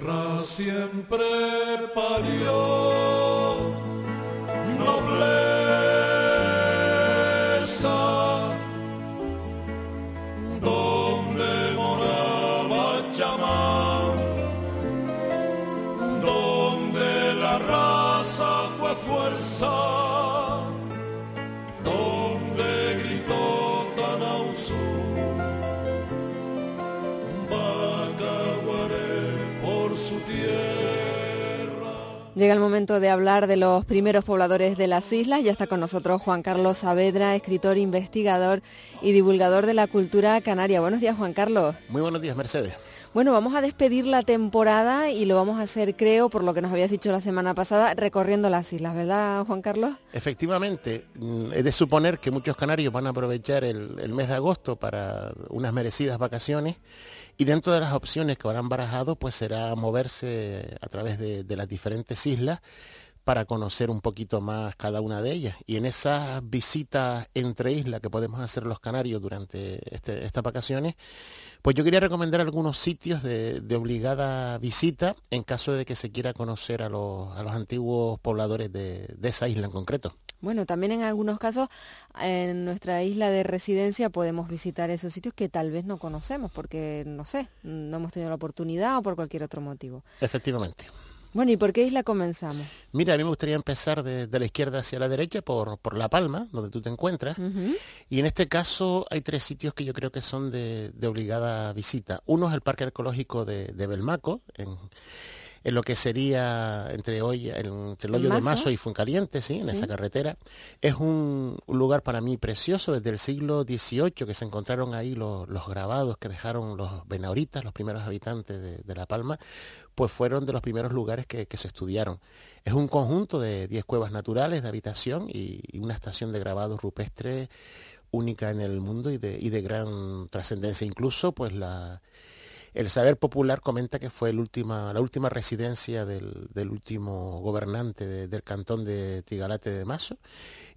Ra siempre parió nobleza donde moraba chamán donde la raza fue fuerza Llega el momento de hablar de los primeros pobladores de las islas. Ya está con nosotros Juan Carlos Saavedra, escritor, investigador y divulgador de la cultura canaria. Buenos días, Juan Carlos. Muy buenos días, Mercedes. Bueno, vamos a despedir la temporada y lo vamos a hacer, creo, por lo que nos habías dicho la semana pasada, recorriendo las islas, ¿verdad, Juan Carlos? Efectivamente, mm, es de suponer que muchos canarios van a aprovechar el, el mes de agosto para unas merecidas vacaciones y dentro de las opciones que habrán barajado, pues será moverse a través de, las diferentes islas para conocer un poquito más cada una de ellas. Y en esas visitas entre islas que podemos hacer los canarios durante este- estas vacaciones, pues yo quería recomendar algunos sitios de, obligada visita en caso de que se quiera conocer a los, antiguos pobladores de esa isla en concreto. Bueno, también en algunos casos en nuestra isla de residencia podemos visitar esos sitios que tal vez no conocemos porque, no sé, no hemos tenido la oportunidad o por cualquier otro motivo. Efectivamente. Bueno, ¿y por qué isla comenzamos? Mira, a mí me gustaría empezar de, de la izquierda hacia la derecha por, por La Palma, donde tú te encuentras. Y en este caso hay tres sitios que yo creo que son de, de obligada visita. Uno es el Parque Arqueológico de, de Belmaco, en, en lo que sería entre, hoy, entre el ¿En hoyo de Mazo? Mazo y Funcaliente, ¿sí? en Sí. esa carretera. Es un, un lugar para mí precioso desde el siglo XVIII que se encontraron ahí los, los grabados que dejaron los benauritas, los primeros habitantes de, de La Palma, pues fueron de los primeros lugares que, que se estudiaron. Es un conjunto de 10 cuevas naturales de habitación y, y una estación de grabados rupestres única en el mundo y de, y de gran trascendencia. Incluso, pues la, el saber popular comenta que fue la última residencia del, último gobernante de- del cantón de Tigalate de Mazo.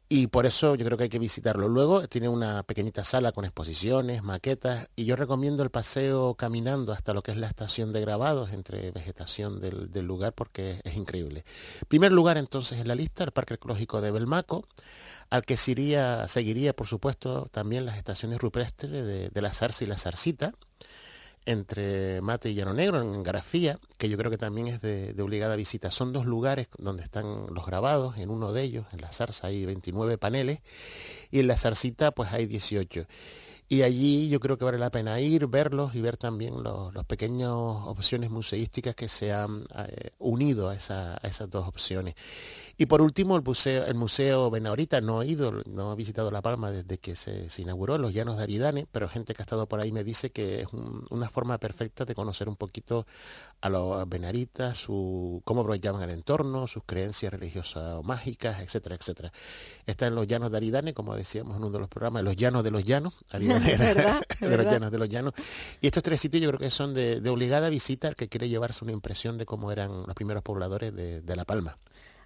Y por eso yo creo que hay que visitarlo. Luego tiene una pequeñita sala con exposiciones, maquetas, y yo recomiendo el paseo caminando hasta lo que es la estación de grabados entre vegetación del, lugar porque es increíble. Primer lugar entonces en la lista, el Parque Arqueológico de Belmaco, al que se iría- seguiría por supuesto también las estaciones rupestres de, de la Zarza y la Zarcita, entre Mate y Llano Negro, en Garafía, que yo creo que también es de, obligada visita. Son dos lugares donde están los grabados, en uno de ellos, en la Zarza hay 29 paneles, y en la Zarcita pues hay 18. Y allí yo creo que vale la pena ir, verlos y ver también los, los pequeñas opciones museísticas que se han eh, unido a, esa- a esas dos opciones. Y por último, el museo, el museo Benaurita, no he ido, no he visitado La Palma desde que se, se inauguró, los llanos de Aridane, pero gente que ha estado por ahí me dice que es un- una forma perfecta de conocer un poquito a los benaritas, su, cómo aprovechaban el entorno, sus creencias religiosas o mágicas, etcétera, etcétera. Está en los llanos de Aridane, como decíamos en uno de los programas, los llanos de los llanos, Aridane era ¿Verdad? de los llanos de los llanos. Y estos tres sitios yo creo que son de, de obligada visita al que quiere llevarse una impresión de cómo eran los primeros pobladores de, de La Palma.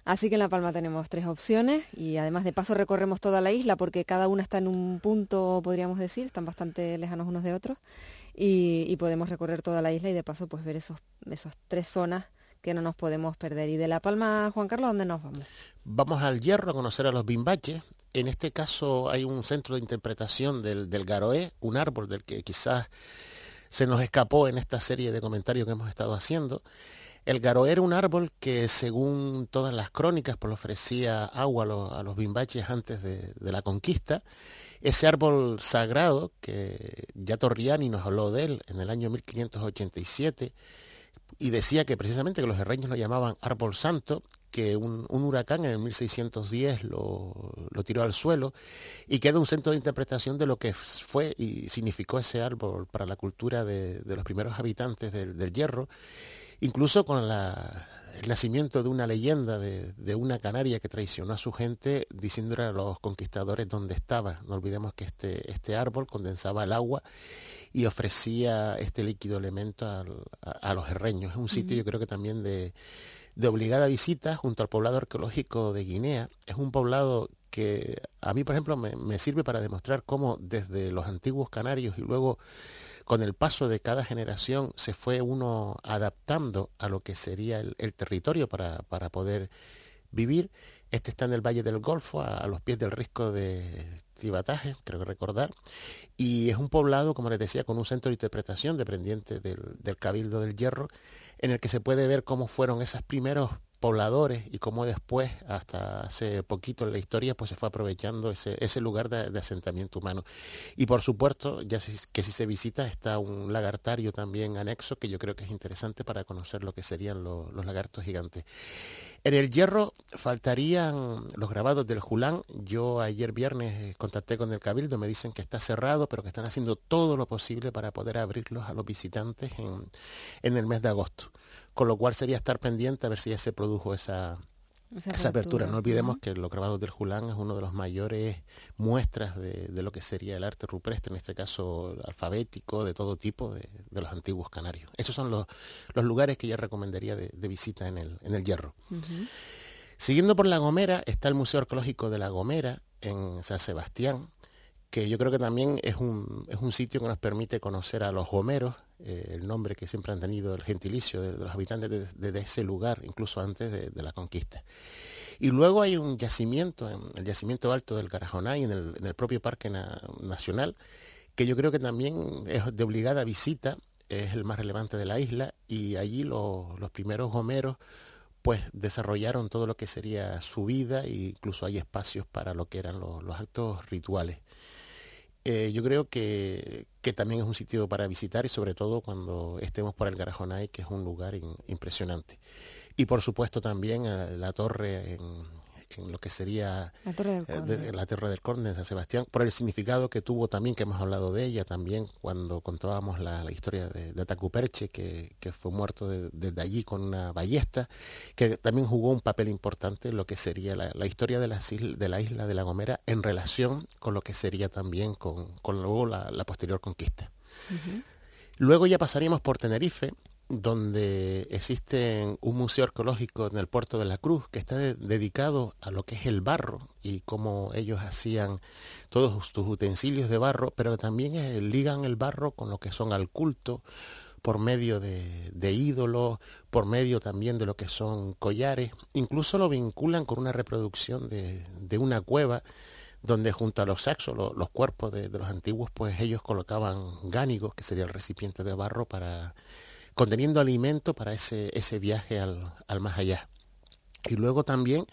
Así que en La Palma tenemos tres opciones y además de paso recorremos toda la isla porque cada una está en un punto, podríamos decir, están bastante lejanos unos de otros y, podemos recorrer toda la isla y de paso pues ver esos, esos tres zonas que no nos podemos perder. Y de La Palma, Juan Carlos, ¿a ¿dónde nos vamos? Vamos al Hierro a conocer a los bimbaches. En este caso hay un centro de interpretación del, del garoé, un árbol del que quizás se nos escapó en esta serie de comentarios que hemos estado haciendo. El garo era un árbol que según todas las crónicas pues, ofrecía agua a los, bimbaches antes de, la conquista. Ese árbol sagrado que ya Torriani nos habló de él en el año 1587 y decía que precisamente que los herreños lo llamaban árbol santo, que un, huracán en el 1610 lo, tiró al suelo y queda un centro de interpretación de lo que fue y significó ese árbol para la cultura de, los primeros habitantes del hierro incluso con el nacimiento de una leyenda de, una canaria que traicionó a su gente diciéndole a los conquistadores dónde estaba. No olvidemos que este, este árbol condensaba el agua y ofrecía este líquido elemento a, los herreños. Es un sitio yo creo que también de, obligada visita junto al poblado arqueológico de Guinea. Es un poblado que a mí, por ejemplo, me, me sirve para demostrar cómo desde los antiguos canarios y luego con el paso de cada generación se fue uno adaptando a lo que sería el, territorio para, poder vivir. Este está en el Valle del Golfo, a, los pies del risco de Tibataje, creo que recordar, y es un poblado, como les decía, con un centro de interpretación dependiente del, del Cabildo del Hierro, en el que se puede ver cómo fueron esos primeros pobladores y cómo después, hasta hace poquito en la historia, pues se fue aprovechando ese, ese lugar de, asentamiento humano. Y por supuesto, ya que si se visita, está un lagartario también anexo, que yo creo que es interesante para conocer lo que serían los lagartos gigantes. En el hierro faltarían los grabados del Julán. Yo ayer viernes eh, contacté con el Cabildo, me dicen que está cerrado, pero que están haciendo todo lo posible para poder abrirlos a los visitantes en, en el mes de agosto con lo cual sería estar pendiente a ver si ya se produjo esa, esa, apertura. No olvidemos que los grabados del Julán es uno de los mayores muestras de, lo que sería el arte rupestre, en este caso alfabético, de todo tipo, de, los antiguos canarios. Esos son los, lugares que yo recomendaría de, visita en el, en el Hierro. Siguiendo por La Gomera está el Museo Arqueológico de La Gomera en San Sebastián, que yo creo que también es un, es un sitio que nos permite conocer a los gomeros, eh, el nombre que siempre han tenido, el gentilicio de, los habitantes de, ese lugar, incluso antes de, la conquista. Y luego hay un yacimiento, el yacimiento alto del Carajonay, en el, en el propio Parque Nacional, que yo creo que también es de obligada visita, es el más relevante de la isla, y allí los primeros gomeros pues desarrollaron todo lo que sería su vida e incluso hay espacios para lo que eran los actos rituales. Eh, yo creo que, también es un sitio para visitar y sobre todo cuando estemos por el Garajonay, que es un lugar impresionante. Y por supuesto también eh, la torre en, en lo que sería la Torre del eh, la Torre del Conde San Sebastián, por el significado que tuvo también, que hemos hablado de ella también cuando contábamos la, historia de, de Atacuperche, que, fue muerto desde allí con una ballesta, que también jugó un papel importante en lo que sería la, historia de la, de la isla de La Gomera en relación con lo que sería también con, luego la, posterior conquista. Luego ya pasaríamos por Tenerife, donde existe un museo arqueológico en el puerto de la Cruz que está dedicado a lo que es el barro y cómo ellos hacían todos sus utensilios de barro, pero también ligan el barro con lo que son al culto por medio de, ídolos, por medio también de lo que son collares, incluso lo vinculan con una reproducción de, una cueva donde junto a los saxos, los cuerpos de, de, los antiguos, pues ellos colocaban gánicos, que sería el recipiente de barro para conteniendo alimento para ese, ese viaje al, más allá. Y luego también,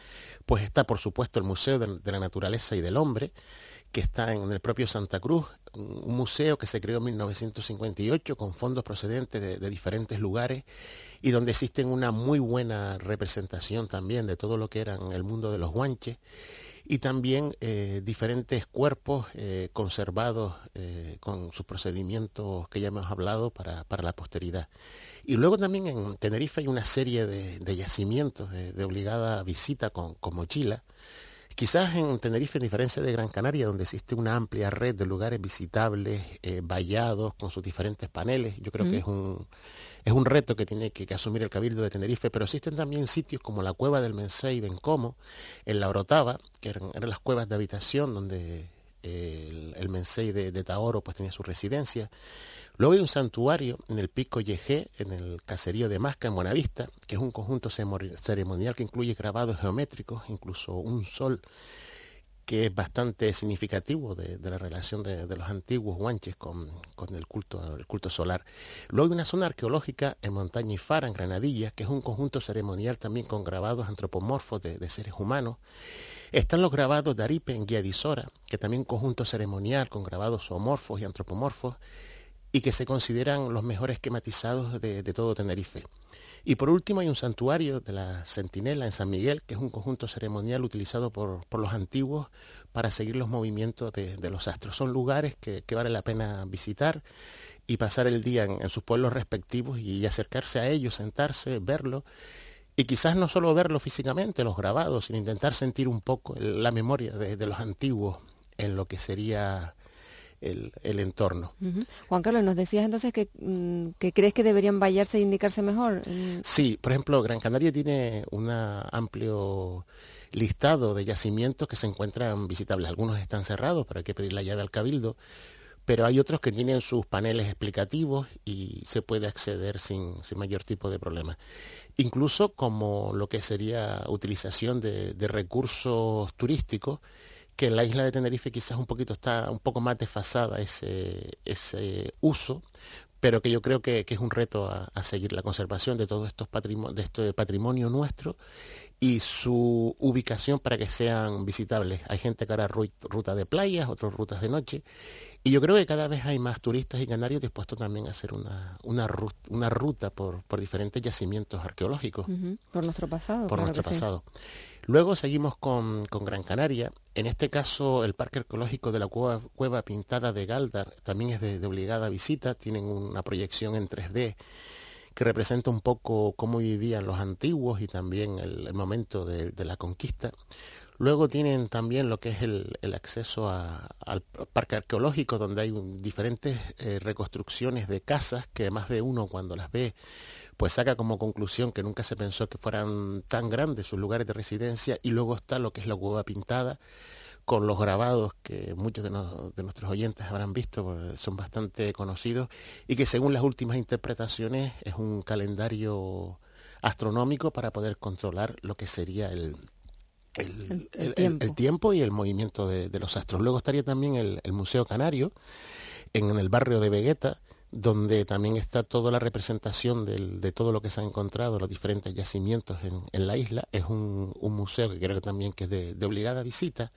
pues está por supuesto el Museo de, la Naturaleza y del Hombre, que está en el propio Santa Cruz, un museo que se creó en 1958 con fondos procedentes de, de, diferentes lugares y donde existen una muy buena representación también de todo lo que era el mundo de los guanches y también eh, diferentes cuerpos eh, conservados eh, con sus procedimientos que ya hemos hablado para, la posteridad. Y luego también en Tenerife hay una serie de, yacimientos de, obligada visita con, mochila. Quizás en Tenerife, en diferencia de Gran Canaria, donde existe una amplia red de lugares visitables, vallados, con sus diferentes paneles, yo creo que es un, es un reto que tiene que, asumir el Cabildo de Tenerife, pero existen también sitios como la cueva del Mensei Bencomo, en la Orotava, que eran, las cuevas de habitación donde el, el, Mensei de, de, Taoro pues, tenía su residencia. Luego hay un santuario en el Pico Yejé, en el caserío de Masca, en Buenavista, que es un conjunto ceremonial que incluye grabados geométricos, incluso un sol que es bastante significativo de, la relación de, los antiguos guanches con, el, culto, solar. Luego hay una zona arqueológica en Montaña y Fara, en Granadilla, que es un conjunto ceremonial también con grabados antropomorfos de, seres humanos. Están los grabados de Aripe en Guiadisora, que también un conjunto ceremonial con grabados zoomorfos y antropomorfos, y que se consideran los mejores esquematizados de todo Tenerife. Y por último hay un santuario de la Centinela en San Miguel, que es un conjunto ceremonial utilizado por, los antiguos para seguir los movimientos de, los astros. Son lugares que, vale la pena visitar y pasar el día en, sus pueblos respectivos y acercarse a ellos, sentarse, verlo. Y quizás no solo verlo físicamente, los grabados, sino intentar sentir un poco la memoria de los antiguos en lo que sería el, entorno. Juan Carlos, nos decías entonces mm, que, crees que deberían vallarse e indicarse mejor. Sí, por ejemplo, Gran Canaria tiene un amplio listado de yacimientos que se encuentran visitables. Algunos están cerrados, pero hay que pedir la llave al cabildo, pero hay otros que tienen sus paneles explicativos y se puede acceder sin, mayor tipo de problema. Incluso como lo que sería utilización de recursos turísticos, que en la isla de Tenerife quizás un poquito está un poco más desfasada ese, ese uso, pero que yo creo que, es un reto a, seguir la conservación de todo estos de este patrimonio nuestro y su ubicación para que sean visitables. Hay gente que hará ruta de playas, otros rutas de noche, y yo creo que cada vez hay más turistas y canarios dispuestos también a hacer una, una, ruta, por, diferentes yacimientos arqueológicos. Por nuestro pasado. Por nuestro pasado. Luego seguimos con, Gran Canaria. En este caso, el Parque Arqueológico de la Cueva, Pintada de Galdar también es de, obligada visita. Tienen una proyección en 3D que representa un poco cómo vivían los antiguos y también el, momento de, la conquista. Luego tienen también lo que es el, acceso al parque arqueológico, donde hay diferentes eh, reconstrucciones de casas que más de uno cuando las ve pues saca como conclusión que nunca se pensó que fueran tan grandes sus lugares de residencia y luego está lo que es la cueva pintada con los grabados que muchos de, nuestros oyentes habrán visto, son bastante conocidos, y que según las últimas interpretaciones es un calendario astronómico para poder controlar lo que sería el, el, tiempo. y el movimiento de, los astros. Luego estaría también el, Museo Canario, en el barrio de Vegueta, donde también está toda la representación de todo lo que se ha encontrado, los diferentes yacimientos en, la isla. Es un, museo que creo que también que es de, obligada visita.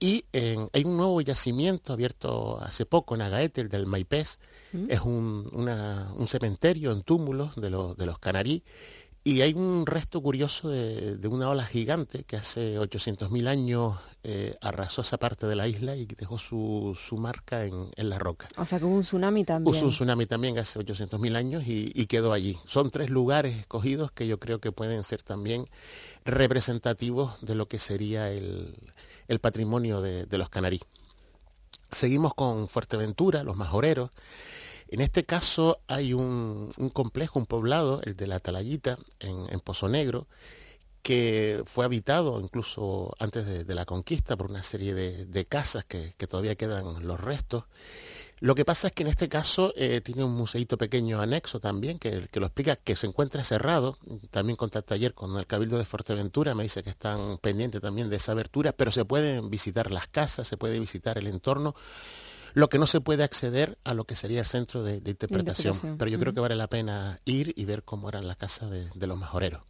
Y hay un nuevo yacimiento abierto hace poco en Agaete, el del Maipés. Mm. Es un, un, cementerio en túmulos de, los, de los canarí y hay un resto curioso de, una ola gigante que hace 800.000 años eh, arrasó esa parte de la isla y dejó su, marca en, la roca. O sea que hubo un tsunami también. Hubo un tsunami también hace 800.000 años y, quedó allí. Son tres lugares escogidos que yo creo que pueden ser también representativos de lo que sería el, patrimonio de, de los canarí. Seguimos con Fuerteventura, los majoreros. En este caso hay un, complejo, un poblado, el de la Atalayita, en, Pozo Negro, que fue habitado incluso antes de, la conquista por una serie de, casas que, todavía quedan los restos. Lo que pasa es que en este caso eh, tiene un museito pequeño anexo también que, que, lo explica, que se encuentra cerrado. También contacté ayer con el Cabildo de Fuerteventura, me dice que están pendientes también de esa abertura, pero se pueden visitar las casas, se puede visitar el entorno lo que no se puede acceder a lo que sería el centro de, interpretación. Pero yo creo que vale la pena ir y ver cómo eran las casas de, los majoreros.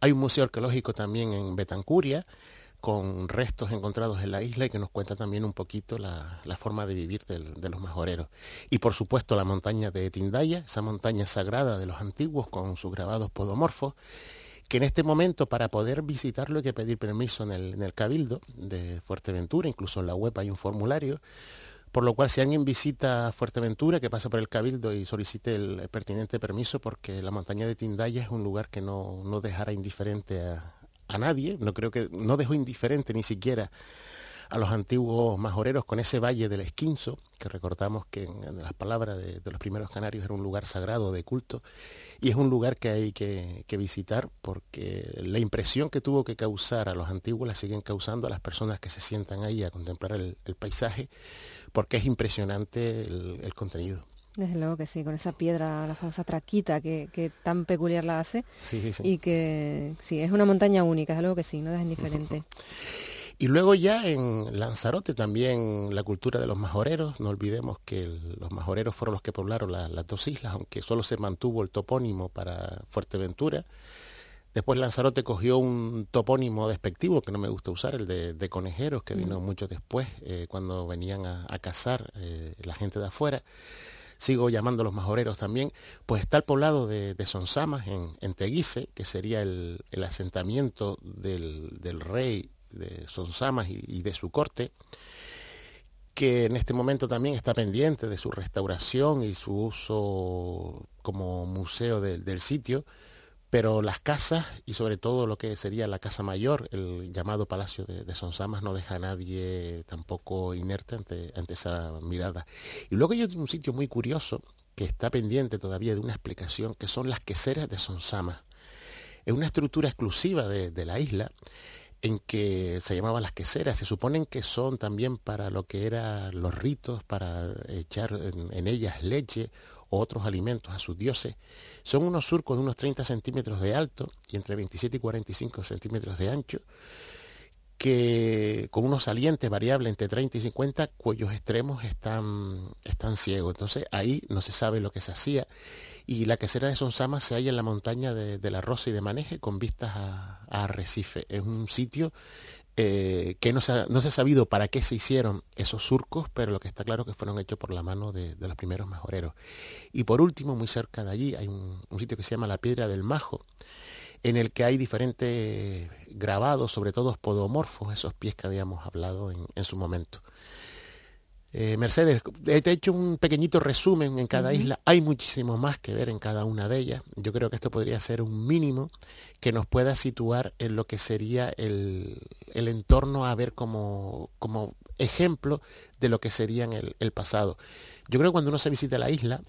Hay un museo arqueológico también en Betancuria, con restos encontrados en la isla y que nos cuenta también un poquito la, forma de vivir de los majoreros. Y por supuesto la montaña de Tindaya, esa montaña sagrada de los antiguos con sus grabados podomorfos, que en este momento para poder visitarlo hay que pedir permiso en el, en el Cabildo de Fuerteventura, incluso en la web hay un formulario, por lo cual, si alguien visita Fuerteventura, que pasa por el Cabildo y solicite el pertinente permiso, porque la montaña de Tindaya es un lugar que no, dejará indiferente a, nadie, no creo que, no dejó indiferente ni siquiera a los antiguos majoreros con ese valle del Esquinzo, que recordamos que en, las palabras de, los primeros canarios era un lugar sagrado de culto, y es un lugar que hay que, visitar porque la impresión que tuvo que causar a los antiguos la siguen causando a las personas que se sientan ahí a contemplar el paisaje porque es impresionante el, contenido. Desde luego que sí, con esa piedra, la famosa traquita que, tan peculiar la hace. Sí, sí, sí. Y que sí, es una montaña única, desde luego que sí, no es indiferente. Y luego ya en Lanzarote también la cultura de los majoreros, no olvidemos que los majoreros fueron los que poblaron las dos islas, aunque solo se mantuvo el topónimo para Fuerteventura. Después Lanzarote cogió un topónimo despectivo que no me gusta usar, el de, conejeros, que vino mm. mucho después, eh, cuando venían a, cazar eh, la gente de afuera. Sigo llamando los majoreros también. Pues está el poblado de, Sonsamas en, Teguise, que sería el, asentamiento del rey de Sonsamas y, y de su corte, que en este momento también está pendiente de su restauración y su uso como museo del sitio, pero las casas y sobre todo lo que sería la casa mayor, el llamado Palacio de, Sonsamas, no deja a nadie tampoco inerte ante, ante, esa mirada. Y luego hay un sitio muy curioso que está pendiente todavía de una explicación, que son las queseras de Sonsamas. Es una estructura exclusiva de, de la isla en que se llamaban las queseras. Se suponen que son también para lo que eran los ritos, para echar en, ellas leche o otros alimentos a sus dioses. Son unos surcos de unos 30 centímetros de alto y entre 27 y 45 centímetros de ancho, que con unos salientes variables entre 30 y 50, cuellos extremos están, están ciegos. Entonces ahí no se sabe lo que se hacía y la quesera de Sonsama se halla en la montaña de, la Rosa y de Maneje con vistas a, Arrecife. Es un sitio eh, que no se, ha, no se, ha, sabido para qué se hicieron esos surcos, pero lo que está claro es que fueron hechos por la mano de, los primeros majoreros. Y por último, muy cerca de allí, hay un, sitio que se llama la Piedra del Majo, en el que hay diferentes grabados, sobre todo podomorfos, esos pies que habíamos hablado en su momento. Eh, Mercedes, he hecho un pequeñito resumen en cada isla. Hay muchísimo más que ver en cada una de ellas. Yo creo que esto podría ser un mínimo que nos pueda situar en lo que sería el, entorno a ver como, como, ejemplo de lo que sería el, el pasado. Yo creo que cuando uno se visita la isla,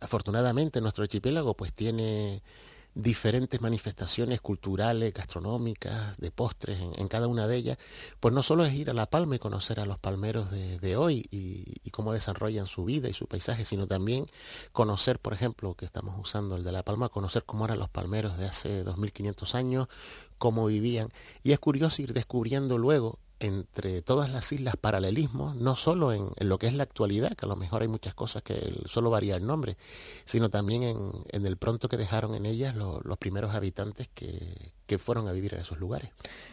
afortunadamente nuestro archipiélago pues tiene diferentes manifestaciones culturales, gastronómicas, de postres en, cada una de ellas, pues no solo es ir a La Palma y conocer a los palmeros de, hoy y, cómo desarrollan su vida y su paisaje, sino también conocer, por ejemplo, que estamos usando el de La Palma, conocer cómo eran los palmeros de hace 2500 años, cómo vivían. Y es curioso ir descubriendo luego entre todas las islas paralelismos, no solo en, lo que es la actualidad, que a lo mejor hay muchas cosas que solo varía el nombre, sino también en, el pronto que dejaron en ellas los primeros habitantes que, que fueron a vivir a esos lugares.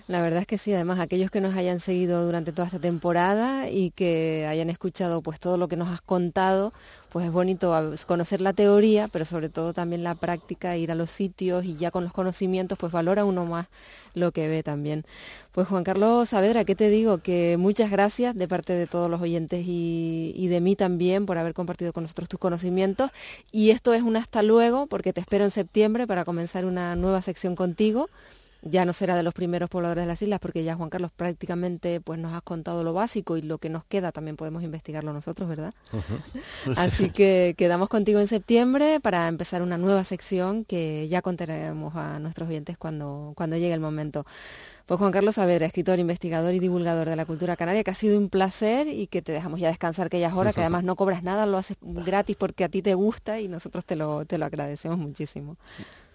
La verdad es que sí, además aquellos que nos hayan seguido durante toda esta temporada y que hayan escuchado pues todo lo que nos has contado, pues es bonito conocer la teoría, pero sobre todo también la práctica, ir a los sitios y ya con los conocimientos pues valora uno más lo que ve también. Pues Juan Carlos Saavedra, ¿qué te digo? Que muchas gracias de parte de todos los oyentes y, y de mí también por haber compartido con nosotros tus conocimientos. Y esto es un hasta luego porque te espero en septiembre para comenzar una nueva sección contigo ya no será de los primeros pobladores de las islas porque ya Juan Carlos prácticamente pues nos has contado lo básico y lo que nos queda también podemos investigarlo nosotros, ¿verdad? Así que quedamos contigo en septiembre para empezar una nueva sección que ya contaremos a nuestros oyentes cuando, cuando llegue el momento. Pues Juan Carlos Saavedra, escritor, investigador y divulgador de la cultura canaria, que ha sido un placer y que te dejamos ya descansar aquellas horas, que además no cobras nada, lo haces gratis porque a ti te gusta y nosotros te lo, te lo agradecemos muchísimo.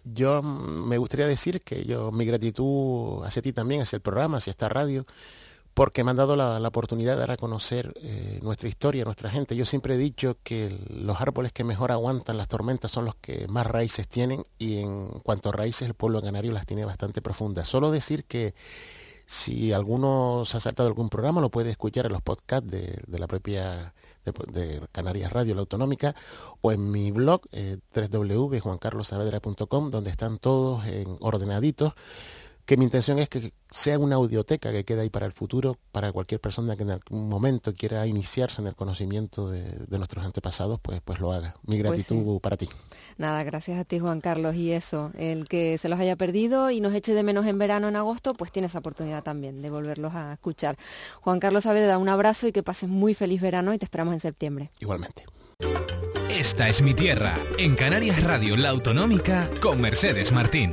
Yo me gustaría decir que yo mi gratitud hacia ti también, hacia el programa, hacia esta radio, porque me han dado la, oportunidad de dar a conocer eh, nuestra historia, nuestra gente. Yo siempre he dicho que los árboles que mejor aguantan las tormentas son los que más raíces tienen y en cuanto a raíces el pueblo canario las tiene bastante profundas. Solo decir que si alguno se ha saltado algún programa lo puede escuchar en los podcasts de, de la propia de, Canarias Radio, la autonómica, o en mi blog eh, www.juancarlosavedra.com, donde están todos en ordenaditos que mi intención es que sea una audioteca que quede ahí para el futuro, para cualquier persona que en algún momento quiera iniciarse en el conocimiento de, nuestros antepasados, pues, pues lo haga. Mi pues gratitud para ti. Nada, gracias a ti Juan Carlos. Y eso, el que se los haya perdido y nos eche de menos en verano, en agosto, pues tiene esa oportunidad también de volverlos a escuchar. Juan Carlos da un abrazo y que pases muy feliz verano y te esperamos en septiembre. Igualmente. Esta es mi tierra, en Canarias Radio La Autonómica, con Mercedes Martín.